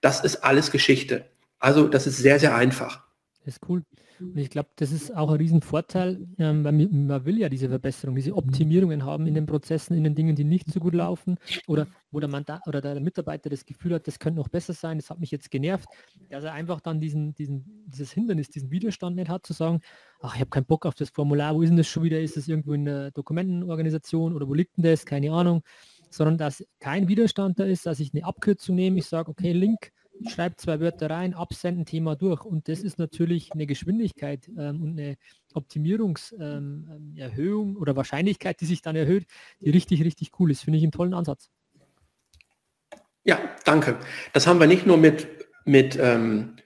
Das ist alles Geschichte. Also das ist sehr, sehr einfach. Das ist cool. Und ich glaube, das ist auch ein Riesenvorteil, ähm, weil man will ja diese Verbesserung, diese Optimierungen haben in den Prozessen, in den Dingen, die nicht so gut laufen oder wo der, Mandat, oder der Mitarbeiter das Gefühl hat, das könnte noch besser sein, das hat mich jetzt genervt, dass er einfach dann diesen, diesen, dieses Hindernis, diesen Widerstand nicht hat, zu sagen, ach, ich habe keinen Bock auf das Formular, wo ist denn das schon wieder? Ist das irgendwo in der Dokumentenorganisation oder wo liegt denn das? Keine Ahnung. Sondern dass kein Widerstand da ist, dass ich eine Abkürzung nehme, ich sage, okay, Link, schreibt zwei Wörter rein, absenden, Thema durch. Und das ist natürlich eine Geschwindigkeit ähm, und eine Optimierungserhöhung ähm, oder Wahrscheinlichkeit, die sich dann erhöht, die richtig, richtig cool ist. Finde ich einen tollen Ansatz. Ja, danke. Das haben wir nicht nur mit, mit ähm,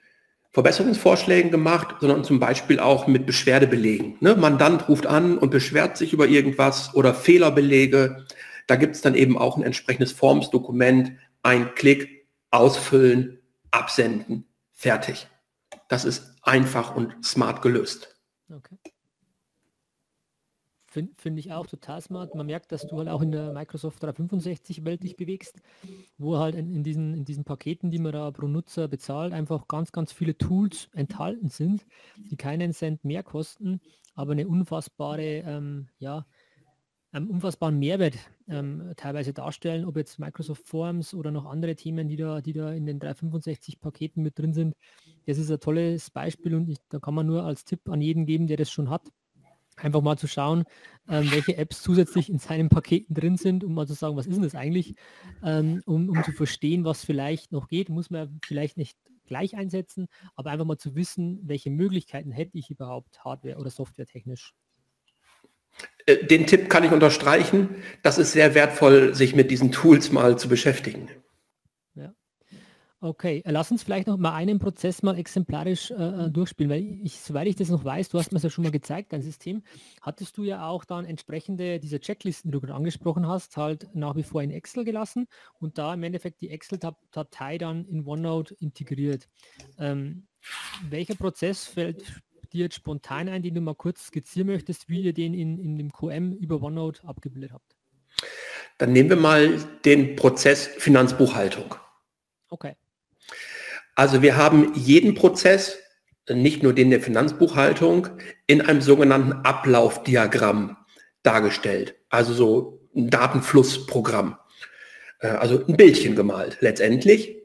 Verbesserungsvorschlägen gemacht, sondern zum Beispiel auch mit Beschwerdebelegen. Ne? Mandant ruft an und beschwert sich über irgendwas oder Fehlerbelege. Da gibt es dann eben auch ein entsprechendes Formsdokument, ein Klick, ausfüllen, absenden, fertig. Das ist einfach und smart gelöst. Okay. Finde find ich auch total smart. Man merkt, dass du halt auch in der Microsoft 365-Welt dich bewegst, wo halt in, in, diesen, in diesen Paketen, die man da pro Nutzer bezahlt, einfach ganz, ganz viele Tools enthalten sind, die keinen Cent mehr kosten, aber eine unfassbare ähm, ja, ähm, unfassbaren Mehrwert ähm, teilweise darstellen, ob jetzt Microsoft Forms oder noch andere Themen, die da, die da in den 365 Paketen mit drin sind. Das ist ein tolles Beispiel und ich, da kann man nur als Tipp an jeden geben, der das schon hat, einfach mal zu schauen, ähm, welche Apps zusätzlich in seinen Paketen drin sind, um mal zu sagen, was ist denn das eigentlich, ähm, um, um zu verstehen, was vielleicht noch geht, muss man vielleicht nicht gleich einsetzen, aber einfach mal zu wissen, welche Möglichkeiten hätte ich überhaupt hardware- oder softwaretechnisch. Äh, den Tipp kann ich unterstreichen. Das ist sehr wertvoll, sich mit diesen Tools mal zu beschäftigen. Ja. Okay, äh, lass uns vielleicht noch mal einen Prozess mal exemplarisch äh, äh, durchspielen, weil ich, soweit ich das noch weiß, du hast mir das ja schon mal gezeigt, dein System, hattest du ja auch dann entsprechende diese Checklisten, die du gerade angesprochen hast, halt nach wie vor in Excel gelassen und da im Endeffekt die Excel-Datei dann in OneNote integriert. Ähm, welcher Prozess fällt dir jetzt spontan ein, den du mal kurz skizzieren möchtest, wie ihr den in, in dem QM über OneNote abgebildet habt? Dann nehmen wir mal den Prozess Finanzbuchhaltung. Okay. Also wir haben jeden Prozess, nicht nur den der Finanzbuchhaltung, in einem sogenannten Ablaufdiagramm dargestellt. Also so ein Datenflussprogramm. Äh, also ein Bildchen gemalt letztendlich.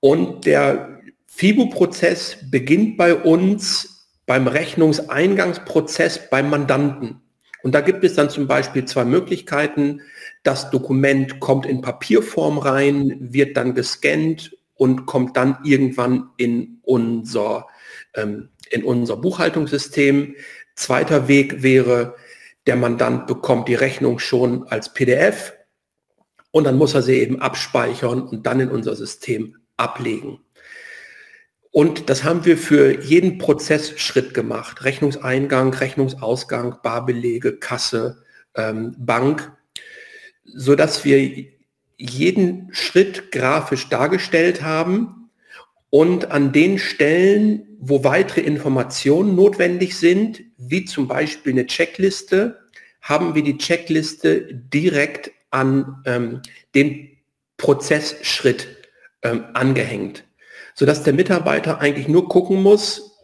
Und der FIBO-Prozess beginnt bei uns beim Rechnungseingangsprozess beim Mandanten. Und da gibt es dann zum Beispiel zwei Möglichkeiten. Das Dokument kommt in Papierform rein, wird dann gescannt und kommt dann irgendwann in unser, ähm, in unser Buchhaltungssystem. Zweiter Weg wäre, der Mandant bekommt die Rechnung schon als PDF und dann muss er sie eben abspeichern und dann in unser System ablegen. Und das haben wir für jeden Prozessschritt gemacht. Rechnungseingang, Rechnungsausgang, Barbelege, Kasse, ähm, Bank, sodass wir jeden Schritt grafisch dargestellt haben und an den Stellen, wo weitere Informationen notwendig sind, wie zum Beispiel eine Checkliste, haben wir die Checkliste direkt an ähm, den Prozessschritt ähm, angehängt sodass der Mitarbeiter eigentlich nur gucken muss,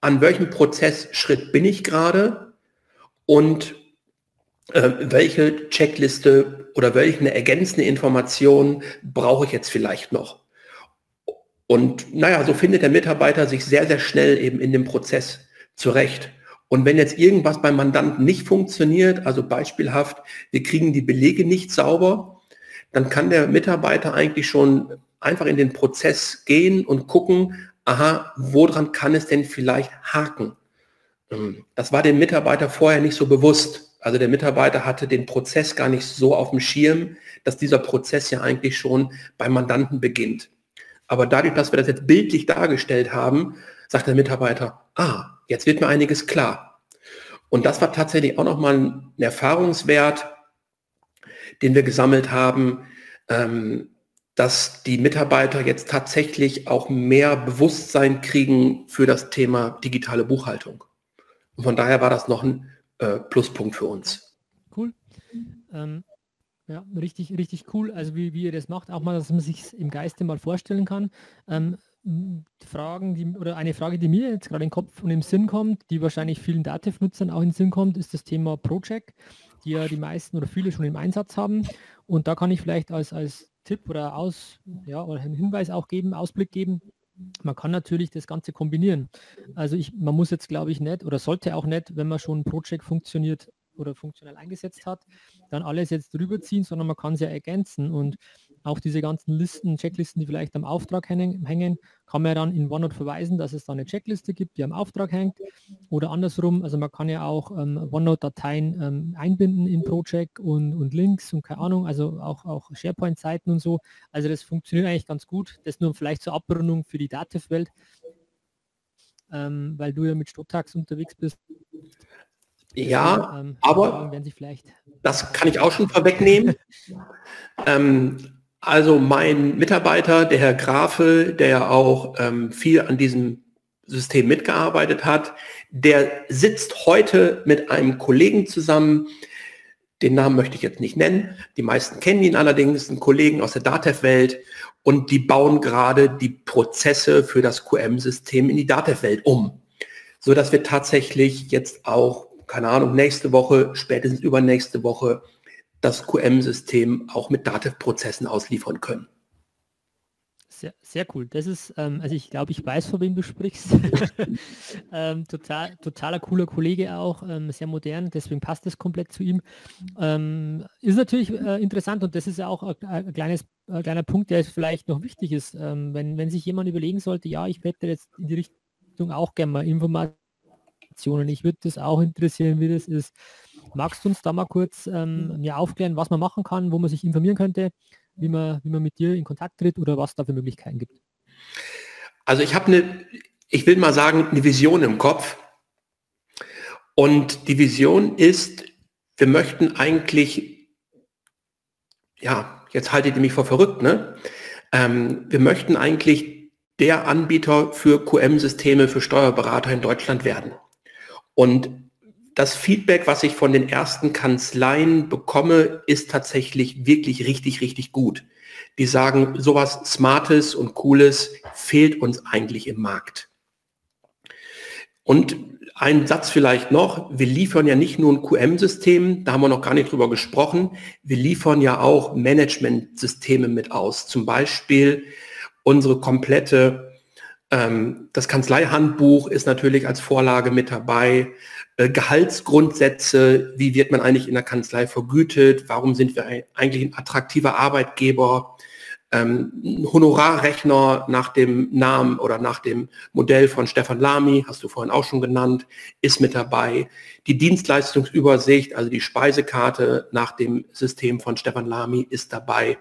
an welchem Prozessschritt bin ich gerade und äh, welche Checkliste oder welche ergänzende Information brauche ich jetzt vielleicht noch. Und naja, so findet der Mitarbeiter sich sehr, sehr schnell eben in dem Prozess zurecht. Und wenn jetzt irgendwas beim Mandanten nicht funktioniert, also beispielhaft, wir kriegen die Belege nicht sauber, dann kann der Mitarbeiter eigentlich schon einfach in den Prozess gehen und gucken, aha, woran kann es denn vielleicht haken? Ähm, das war dem Mitarbeiter vorher nicht so bewusst. Also der Mitarbeiter hatte den Prozess gar nicht so auf dem Schirm, dass dieser Prozess ja eigentlich schon beim Mandanten beginnt. Aber dadurch, dass wir das jetzt bildlich dargestellt haben, sagt der Mitarbeiter, ah, jetzt wird mir einiges klar. Und das war tatsächlich auch nochmal ein Erfahrungswert, den wir gesammelt haben, ähm, dass die Mitarbeiter jetzt tatsächlich auch mehr Bewusstsein kriegen für das Thema digitale Buchhaltung. Und von daher war das noch ein äh, Pluspunkt für uns. Cool. Ähm, ja, richtig, richtig cool. Also wie, wie ihr das macht, auch mal, dass man sich im Geiste mal vorstellen kann. Ähm, Fragen, die, oder eine Frage, die mir jetzt gerade in den Kopf und im Sinn kommt, die wahrscheinlich vielen Dativ-Nutzern auch in den Sinn kommt, ist das Thema Project, die ja die meisten oder viele schon im Einsatz haben. Und da kann ich vielleicht als, als Tipp oder aus, ja, oder einen Hinweis auch geben, Ausblick geben. Man kann natürlich das Ganze kombinieren. Also ich, man muss jetzt glaube ich nicht oder sollte auch nicht, wenn man schon ein Projekt funktioniert oder funktionell eingesetzt hat, dann alles jetzt drüber ziehen, sondern man kann es ja ergänzen und auch diese ganzen Listen, Checklisten, die vielleicht am Auftrag hängen, kann man ja dann in OneNote verweisen, dass es da eine Checkliste gibt, die am Auftrag hängt. Oder andersrum, also man kann ja auch ähm, OneNote-Dateien ähm, einbinden in Project und, und Links und keine Ahnung, also auch, auch SharePoint-Seiten und so. Also das funktioniert eigentlich ganz gut. Das nur vielleicht zur Abrundung für die Dativ-Welt, ähm, weil du ja mit Stottax unterwegs bist. Ja, ähm, aber das kann ich auch schon vorwegnehmen. ähm, also mein Mitarbeiter, der Herr Grafe, der ja auch ähm, viel an diesem System mitgearbeitet hat, der sitzt heute mit einem Kollegen zusammen, den Namen möchte ich jetzt nicht nennen, die meisten kennen ihn allerdings, ein Kollegen aus der DATEV-Welt. Und die bauen gerade die Prozesse für das QM-System in die DATEV-Welt um, so dass wir tatsächlich jetzt auch, keine Ahnung, nächste Woche, spätestens übernächste Woche das QM-System auch mit Dativ-Prozessen ausliefern können. Sehr, sehr cool. Das ist, ähm, also ich glaube, ich weiß, von wem du sprichst. ähm, total, totaler cooler Kollege auch, ähm, sehr modern, deswegen passt das komplett zu ihm. Ähm, ist natürlich äh, interessant und das ist ja auch ein, ein kleines, ein kleiner Punkt, der vielleicht noch wichtig ist. Ähm, wenn, wenn sich jemand überlegen sollte, ja, ich hätte jetzt in die Richtung auch gerne mal Informationen, ich würde das auch interessieren, wie das ist. Magst du uns da mal kurz ähm, ja, aufklären, was man machen kann, wo man sich informieren könnte, wie man, wie man mit dir in Kontakt tritt oder was da für Möglichkeiten gibt? Also ich habe eine, ich will mal sagen, eine Vision im Kopf. Und die Vision ist, wir möchten eigentlich, ja, jetzt haltet ihr mich vor verrückt, ne? Ähm, wir möchten eigentlich der Anbieter für QM-Systeme für Steuerberater in Deutschland werden. Und das Feedback, was ich von den ersten Kanzleien bekomme, ist tatsächlich wirklich richtig, richtig gut. Die sagen, sowas Smartes und Cooles fehlt uns eigentlich im Markt. Und ein Satz vielleicht noch, wir liefern ja nicht nur ein QM-System, da haben wir noch gar nicht drüber gesprochen, wir liefern ja auch Management-Systeme mit aus. Zum Beispiel unsere komplette, ähm, das Kanzleihandbuch ist natürlich als Vorlage mit dabei. Äh, Gehaltsgrundsätze, wie wird man eigentlich in der Kanzlei vergütet, warum sind wir eigentlich ein attraktiver Arbeitgeber, Ähm, Honorarrechner nach dem Namen oder nach dem Modell von Stefan Lamy, hast du vorhin auch schon genannt, ist mit dabei. Die Dienstleistungsübersicht, also die Speisekarte nach dem System von Stefan Lamy ist dabei.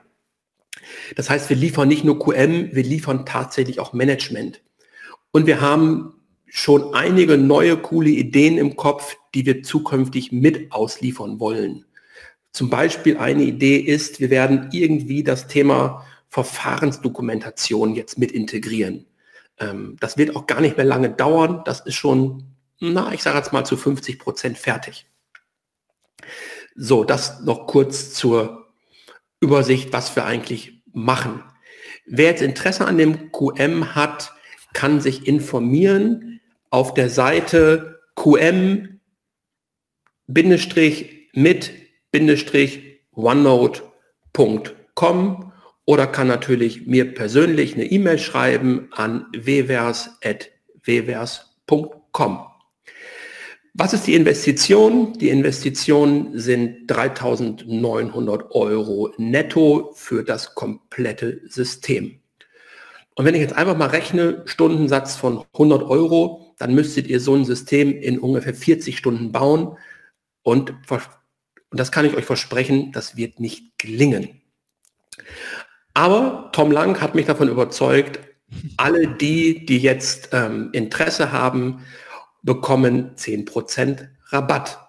Das heißt, wir liefern nicht nur QM, wir liefern tatsächlich auch Management. Und wir haben schon einige neue coole Ideen im Kopf, die wir zukünftig mit ausliefern wollen. Zum Beispiel eine Idee ist, wir werden irgendwie das Thema Verfahrensdokumentation jetzt mit integrieren. Ähm, das wird auch gar nicht mehr lange dauern. Das ist schon, na, ich sage jetzt mal zu 50 Prozent fertig. So, das noch kurz zur Übersicht, was wir eigentlich machen. Wer jetzt Interesse an dem QM hat, kann sich informieren auf der Seite qm-mit-onenote.com oder kann natürlich mir persönlich eine E-Mail schreiben an wvers.wvers.com. Was ist die Investition? Die Investition sind 3.900 Euro netto für das komplette System. Und wenn ich jetzt einfach mal rechne, Stundensatz von 100 Euro, dann müsstet ihr so ein System in ungefähr 40 Stunden bauen. Und, und das kann ich euch versprechen, das wird nicht gelingen. Aber Tom Lang hat mich davon überzeugt, alle die, die jetzt ähm, Interesse haben, bekommen 10% Rabatt.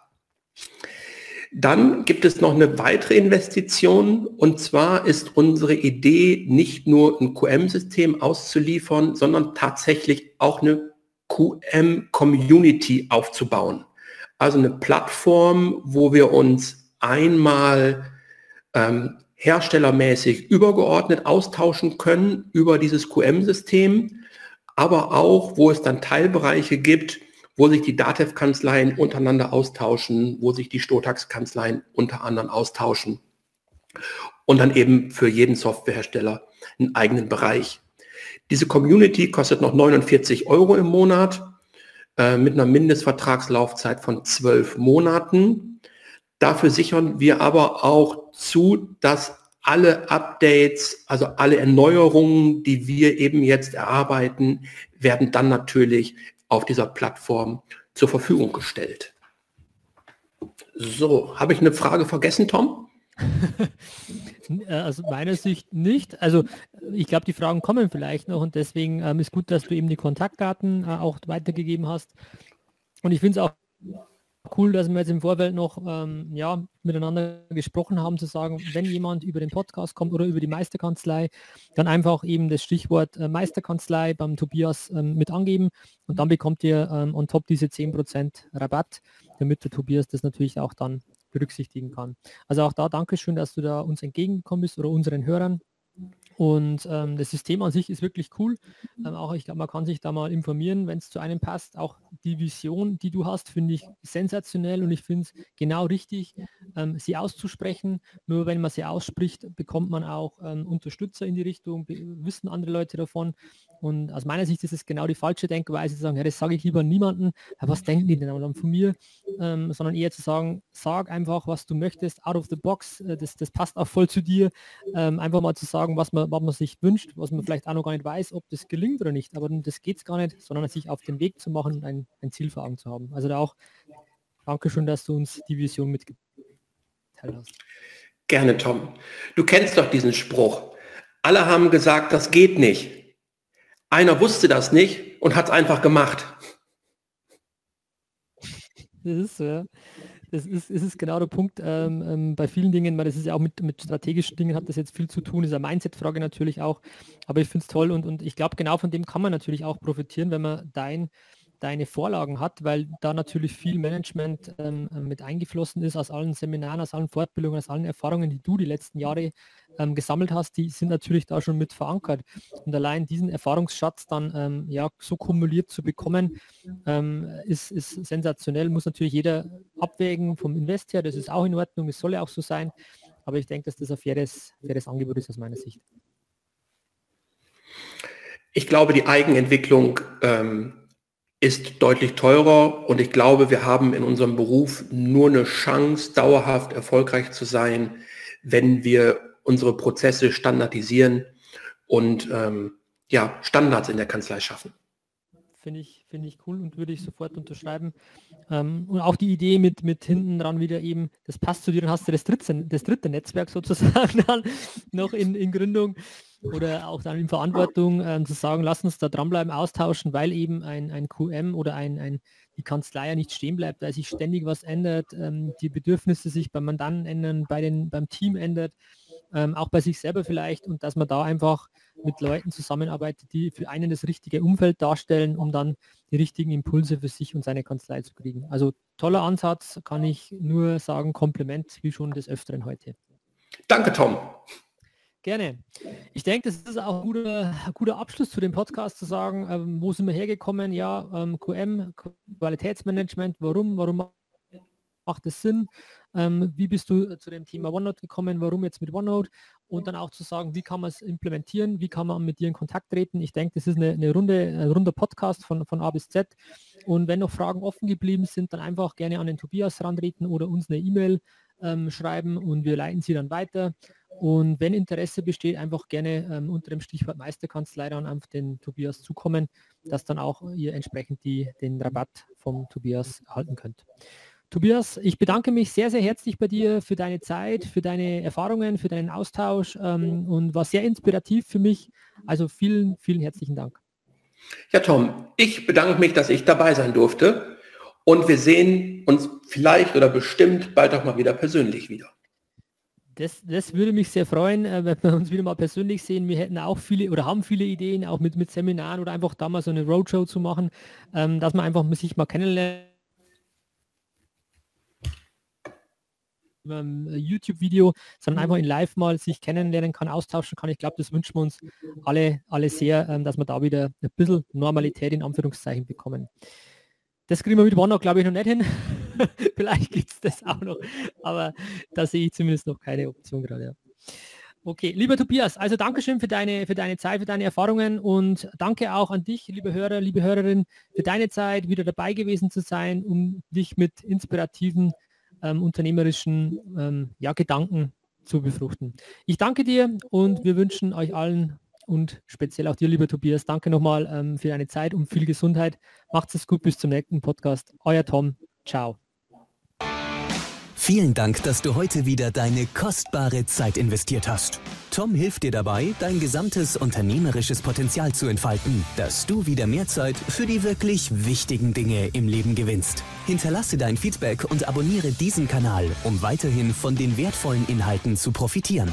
Dann gibt es noch eine weitere Investition und zwar ist unsere Idee nicht nur ein QM-System auszuliefern, sondern tatsächlich auch eine QM-Community aufzubauen. Also eine Plattform, wo wir uns einmal ähm, herstellermäßig übergeordnet austauschen können über dieses QM-System, aber auch, wo es dann Teilbereiche gibt, wo sich die DATEV-Kanzleien untereinander austauschen, wo sich die Stotax-Kanzleien unter anderem austauschen und dann eben für jeden Softwarehersteller einen eigenen Bereich. Diese Community kostet noch 49 Euro im Monat äh, mit einer Mindestvertragslaufzeit von zwölf Monaten. Dafür sichern wir aber auch zu, dass alle Updates, also alle Erneuerungen, die wir eben jetzt erarbeiten, werden dann natürlich auf dieser Plattform zur Verfügung gestellt. So, habe ich eine Frage vergessen, Tom? also meiner Sicht nicht. Also ich glaube, die Fragen kommen vielleicht noch und deswegen ähm, ist gut, dass du eben die Kontaktdaten äh, auch weitergegeben hast. Und ich finde es auch cool, dass wir jetzt im Vorfeld noch ähm, ja, miteinander gesprochen haben, zu sagen, wenn jemand über den Podcast kommt oder über die Meisterkanzlei, dann einfach eben das Stichwort äh, Meisterkanzlei beim Tobias ähm, mit angeben und dann bekommt ihr ähm, on top diese 10% Rabatt, damit der Tobias das natürlich auch dann berücksichtigen kann. Also auch da Dankeschön, dass du da uns entgegengekommen bist oder unseren Hörern. Und ähm, das System an sich ist wirklich cool. Ähm, auch ich glaube, man kann sich da mal informieren, wenn es zu einem passt. Auch die Vision, die du hast, finde ich sensationell und ich finde es genau richtig, ähm, sie auszusprechen. Nur wenn man sie ausspricht, bekommt man auch ähm, Unterstützer in die Richtung, wissen andere Leute davon. Und aus meiner Sicht ist es genau die falsche Denkweise zu sagen, ja, das sage ich lieber niemandem, was denken die denn dann von mir, ähm, sondern eher zu sagen, sag einfach, was du möchtest, out of the box, äh, das, das passt auch voll zu dir. Ähm, einfach mal zu sagen, was man, was man sich wünscht, was man vielleicht auch noch gar nicht weiß, ob das gelingt oder nicht. Aber das geht es gar nicht, sondern sich auf den Weg zu machen und ein, ein Ziel vor Augen zu haben. Also da auch danke schön, dass du uns die Vision mitgeteilt hast. Gerne, Tom. Du kennst doch diesen Spruch. Alle haben gesagt, das geht nicht. Einer wusste das nicht und hat es einfach gemacht. Das ist, ja. Das ist, ist genau der Punkt ähm, ähm, bei vielen Dingen, weil das ist ja auch mit, mit strategischen Dingen hat das jetzt viel zu tun, ist eine Mindset-Frage natürlich auch, aber ich finde es toll und, und ich glaube, genau von dem kann man natürlich auch profitieren, wenn man dein deine Vorlagen hat, weil da natürlich viel Management ähm, äh, mit eingeflossen ist aus allen Seminaren, aus allen Fortbildungen, aus allen Erfahrungen, die du die letzten Jahre ähm, gesammelt hast, die sind natürlich da schon mit verankert. Und allein diesen Erfahrungsschatz dann ähm, ja so kumuliert zu bekommen, ähm, ist, ist sensationell. Muss natürlich jeder abwägen vom Invest her, das ist auch in Ordnung, es soll ja auch so sein. Aber ich denke, dass das ein faires, faires Angebot ist aus meiner Sicht. Ich glaube, die Eigenentwicklung ähm, ist deutlich teurer und ich glaube, wir haben in unserem Beruf nur eine Chance, dauerhaft erfolgreich zu sein, wenn wir unsere Prozesse standardisieren und ähm, ja, Standards in der Kanzlei schaffen. Finde ich, finde ich cool und würde ich sofort unterschreiben. Ähm, und auch die Idee mit, mit hinten dran wieder eben, das passt zu dir, dann hast du das dritte, das dritte Netzwerk sozusagen noch in, in Gründung oder auch dann in Verantwortung ähm, zu sagen, lass uns da dranbleiben, austauschen, weil eben ein, ein QM oder ein, ein, die Kanzlei ja nicht stehen bleibt, weil sich ständig was ändert, ähm, die Bedürfnisse sich beim Mandanten ändern, bei den, beim Team ändert, ähm, auch bei sich selber vielleicht und dass man da einfach mit Leuten zusammenarbeitet, die für einen das richtige Umfeld darstellen, um dann die richtigen Impulse für sich und seine Kanzlei zu kriegen. Also toller Ansatz, kann ich nur sagen, Kompliment, wie schon des Öfteren heute. Danke, Tom. Gerne. Ich denke, das ist auch ein guter, guter Abschluss zu dem Podcast zu sagen, ähm, wo sind wir hergekommen? Ja, ähm, QM, Qualitätsmanagement, warum, warum macht es Sinn? Ähm, wie bist du zu dem Thema OneNote gekommen? Warum jetzt mit OneNote? Und dann auch zu sagen, wie kann man es implementieren? Wie kann man mit dir in Kontakt treten? Ich denke, das ist eine, eine runde, ein runder Podcast von, von A bis Z. Und wenn noch Fragen offen geblieben sind, dann einfach gerne an den Tobias rantreten oder uns eine E-Mail ähm, schreiben und wir leiten sie dann weiter. Und wenn Interesse besteht, einfach gerne ähm, unter dem Stichwort Meisterkanzlei dann auf den Tobias zukommen, dass dann auch ihr entsprechend die, den Rabatt vom Tobias erhalten könnt. Tobias, ich bedanke mich sehr, sehr herzlich bei dir für deine Zeit, für deine Erfahrungen, für deinen Austausch ähm, und war sehr inspirativ für mich. Also vielen, vielen herzlichen Dank. Ja, Tom, ich bedanke mich, dass ich dabei sein durfte und wir sehen uns vielleicht oder bestimmt bald auch mal wieder persönlich wieder. Das, das würde mich sehr freuen, äh, wenn wir uns wieder mal persönlich sehen. Wir hätten auch viele oder haben viele Ideen, auch mit, mit Seminaren oder einfach da mal so eine Roadshow zu machen, ähm, dass man einfach sich mal kennenlernt. Äh, YouTube-Video, sondern einfach in Live mal sich kennenlernen kann, austauschen kann. Ich glaube, das wünschen wir uns alle, alle sehr, ähm, dass wir da wieder ein bisschen Normalität in Anführungszeichen bekommen. Das kriegen wir mit OneNote, glaube ich, noch nicht hin. Vielleicht gibt es das auch noch, aber da sehe ich zumindest noch keine Option gerade. Ja. Okay, lieber Tobias, also Dankeschön für deine, für deine Zeit, für deine Erfahrungen und danke auch an dich, liebe Hörer, liebe Hörerin, für deine Zeit, wieder dabei gewesen zu sein, um dich mit inspirativen ähm, unternehmerischen ähm, ja, Gedanken zu befruchten. Ich danke dir und wir wünschen euch allen und speziell auch dir, lieber Tobias, danke nochmal ähm, für deine Zeit und viel Gesundheit. Macht es gut, bis zum nächsten Podcast. Euer Tom. Ciao. Vielen Dank, dass du heute wieder deine kostbare Zeit investiert hast. Tom hilft dir dabei, dein gesamtes unternehmerisches Potenzial zu entfalten, dass du wieder mehr Zeit für die wirklich wichtigen Dinge im Leben gewinnst. Hinterlasse dein Feedback und abonniere diesen Kanal, um weiterhin von den wertvollen Inhalten zu profitieren.